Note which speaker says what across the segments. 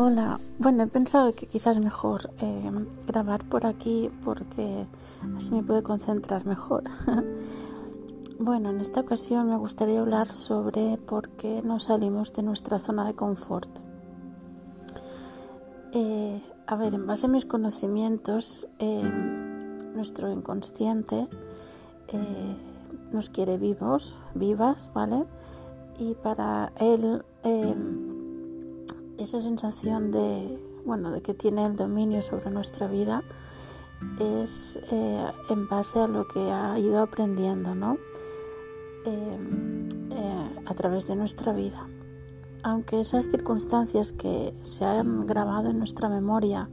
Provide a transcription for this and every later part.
Speaker 1: Hola, bueno, he pensado que quizás mejor eh, grabar por aquí porque así me puedo concentrar mejor. bueno, en esta ocasión me gustaría hablar sobre por qué no salimos de nuestra zona de confort. Eh, a ver, en base a mis conocimientos, eh, nuestro inconsciente nos quiere vivos, vivas, ¿vale? Y para él esa sensación de, bueno, de que tiene el dominio sobre nuestra vida es eh, en base a lo que ha ido aprendiendo, ¿no? Em, eh, a través de nuestra vida. Aunque esas circunstancias que se han grabado en nuestra memoria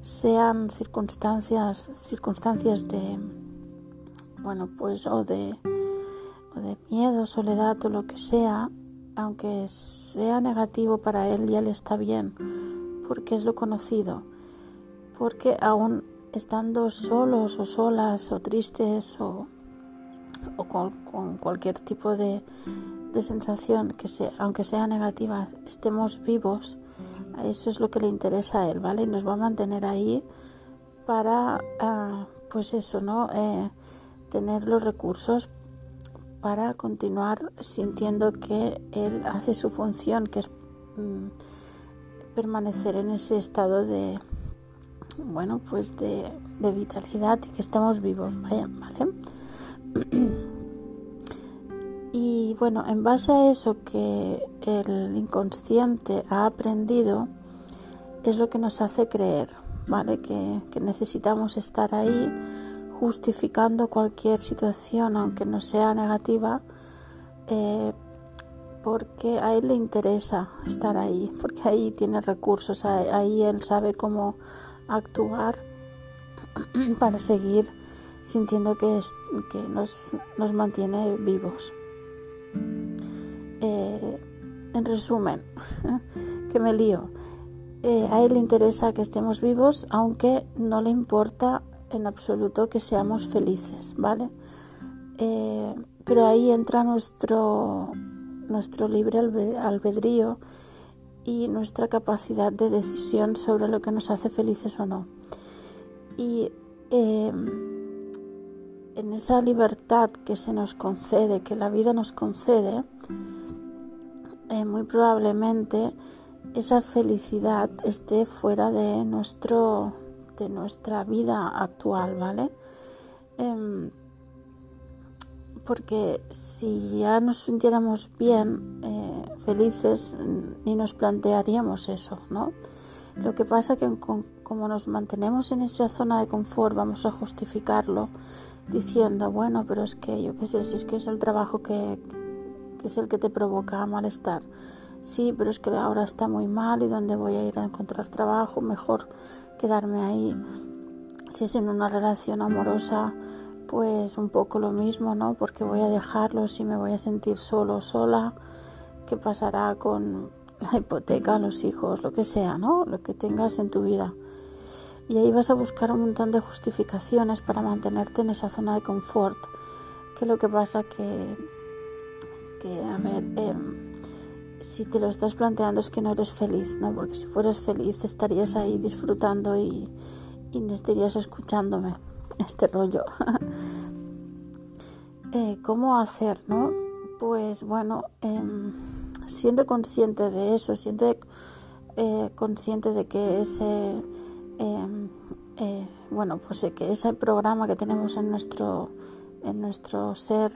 Speaker 1: sean circunstancias, circunstancias de, bueno, pues, o de, o de miedo, soledad o lo que sea, aunque sea negativo para él, ya le está bien, porque es lo conocido, porque aún estando solos o solas o tristes o, con, cualquier tipo de, sensación que sea, aunque sea negativa, estemos vivos, eso es lo que le interesa a él, ¿vale? Y nos va a mantener ahí para, ah, pues eso, ¿no? Eh, tener los recursos para continuar sintiendo que él hace su función, que es mm, permanecer en ese estado de, bueno, pues de, vitalidad y que estemos vivos, ¿vale? Y bueno, en base a eso que el inconsciente ha aprendido, es lo que nos hace creer, ¿vale? Que, que necesitamos estar ahí justificando cualquier situación, aunque no sea negativa, eh, porque a él le interesa estar ahí, porque ahí tiene recursos, ahí él sabe cómo actuar para seguir sintiendo que, que nos, nos, mantiene vivos. Eh, en resumen, que me lío. Eh, a él le interesa que estemos vivos, aunque no le importa en absoluto que seamos felices, ¿vale? Eh, pero ahí entra nuestro, nuestro libre albedrío y nuestra capacidad de decisión sobre lo que nos hace felices o no. Y eh, en esa libertad que se nos concede, que la vida nos concede, eh, muy probablemente esa felicidad esté fuera de nuestro de nuestra vida actual, ¿vale? Em, porque si ya nos sintiéramos bien, eh, felices, ni nos plantearíamos eso, ¿no? Lo que pasa que como nos mantenemos en esa zona de confort, vamos a justificarlo diciendo, bueno, pero es que yo qué sé, si es que es el trabajo que, que es el que te provoca malestar. Sí, pero es que ahora está muy mal y dónde voy a ir a encontrar trabajo, mejor quedarme ahí. Si es en una relación amorosa, pues un poco lo mismo, ¿no? Porque voy a dejarlo si me voy a sentir solo sola. ¿Qué pasará con la hipoteca, los hijos, lo que sea, ¿no? Lo que tengas en tu vida. Y ahí vas a buscar un montón de justificaciones para mantenerte en esa zona de confort. Que lo que pasa que, que a ver, eh, si te lo estás planteando es que no eres feliz, ¿no? Porque si fueras feliz estarías ahí disfrutando y, y estarías escuchándome este rollo. eh, ¿Cómo hacer, no? Pues bueno, eh, siendo consciente de eso, siente eh, consciente de que ese, em, eh, bueno, pues que ese programa que tenemos en nuestro, en nuestro ser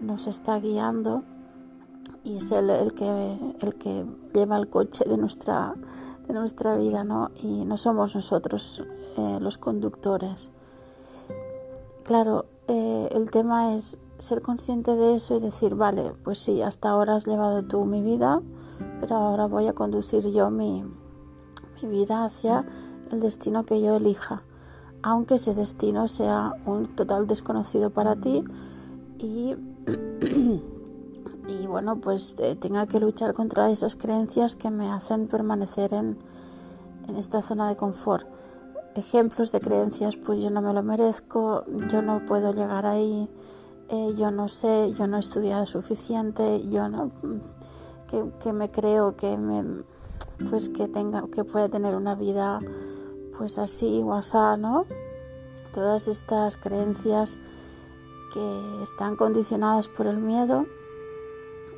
Speaker 1: nos está guiando y es él el que, el que lleva el coche de nuestra, de nuestra vida, ¿no? Y no somos nosotros eh, los conductores. Claro, eh, el tema es ser consciente de eso y decir, vale, pues sí, hasta ahora has llevado tú mi vida, pero ahora voy a conducir yo mi, mi vida hacia el destino que yo elija, aunque ese destino sea un total desconocido para ti y bueno, pues eh, tenga que luchar contra esas creencias que me hacen permanecer en, en esta zona de confort. Ejemplos de creencias, pues yo no me lo merezco, yo no puedo llegar ahí, eh, yo no sé, yo no he estudiado suficiente, yo no, que, que me creo que me, pues que tenga, que puede tener una vida pues así o asá, ¿no? Todas estas creencias que están condicionadas por el miedo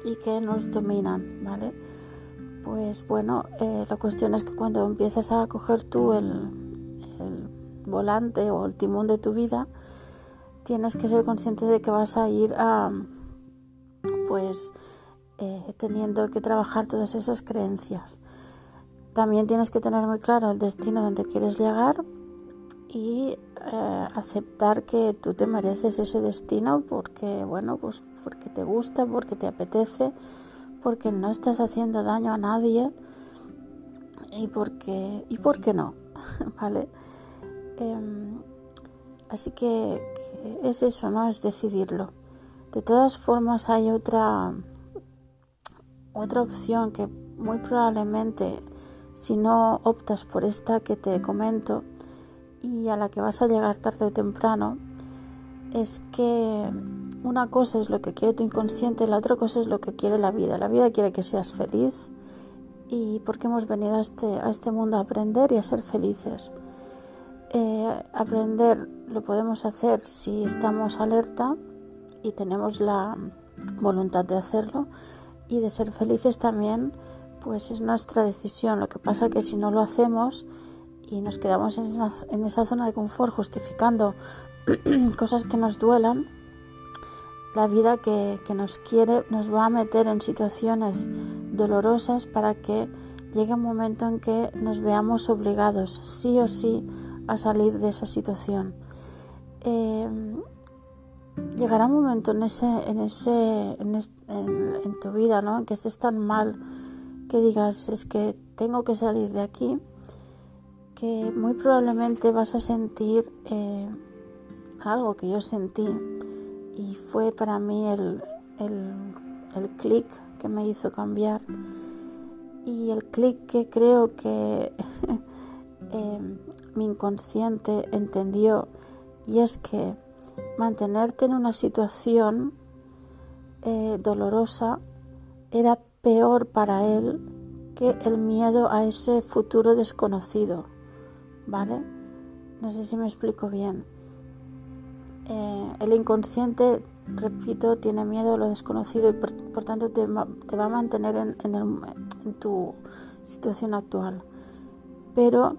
Speaker 1: y que nos dominan, ¿vale? Pues bueno, eh, la cuestión es que cuando empiezas a coger tú el, volante o el timón de tu vida, tienes que ser consciente de que vas a ir a, pues, eh, teniendo que trabajar todas esas creencias. También tienes que tener muy claro el destino donde quieres llegar y eh, aceptar que tú te mereces ese destino porque, bueno, pues porque te gusta, porque te apetece, porque no estás haciendo daño a nadie y porque, y porque no, ¿vale? Em, así que, es eso, ¿no? Es decidirlo. De todas formas hay otra, otra opción que muy probablemente si no optas por esta que te comento y a la que vas a llegar tarde o temprano, es que una cosa es lo que quiere tu inconsciente, la otra cosa es lo que quiere la vida. La vida quiere que seas feliz y porque hemos venido a este, este mundo a aprender y a ser felices. Eh, aprender lo podemos hacer si estamos alerta y tenemos la voluntad de hacerlo y de ser felices también pues es nuestra decisión. Lo que pasa que si no lo hacemos y nos quedamos en esa, en esa zona de confort justificando cosas que nos duelan, la vida que, nos quiere nos va a meter en situaciones dolorosas para que llegue un momento en que nos veamos obligados sí o sí a salir de esa situación. Eh, llegará un momento en ese, en ese, en, tu vida, ¿no? Que estés tan mal que digas es que tengo que salir de aquí, que muy probablemente vas a sentir eh, algo que yo sentí y fue para mí el, el, clic que me hizo cambiar y el clic que creo que eh, mi inconsciente entendió y es que mantenerte en una situación eh, dolorosa era peor para él que el miedo a ese futuro desconocido, ¿vale? No sé si me explico bien. Eh, el inconsciente, repito, tiene miedo a lo desconocido y por, tanto te, va a mantener en, en tu situación actual. Pero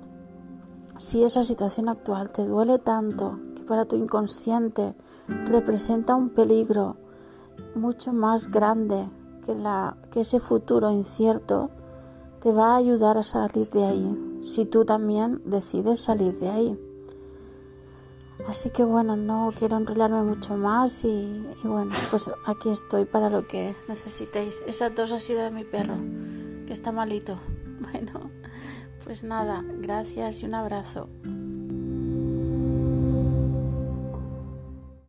Speaker 1: si esa situación actual te duele tanto que para tu inconsciente representa un peligro mucho más grande que, ese futuro incierto te va a ayudar a salir de ahí, si tú también decides salir de ahí. Así que bueno, no quiero enrollarme mucho más y, bueno, pues aquí estoy para lo que necesitéis. Esa tos ha sido de mi perro, que está malito. Bueno, pues nada, gracias y un abrazo.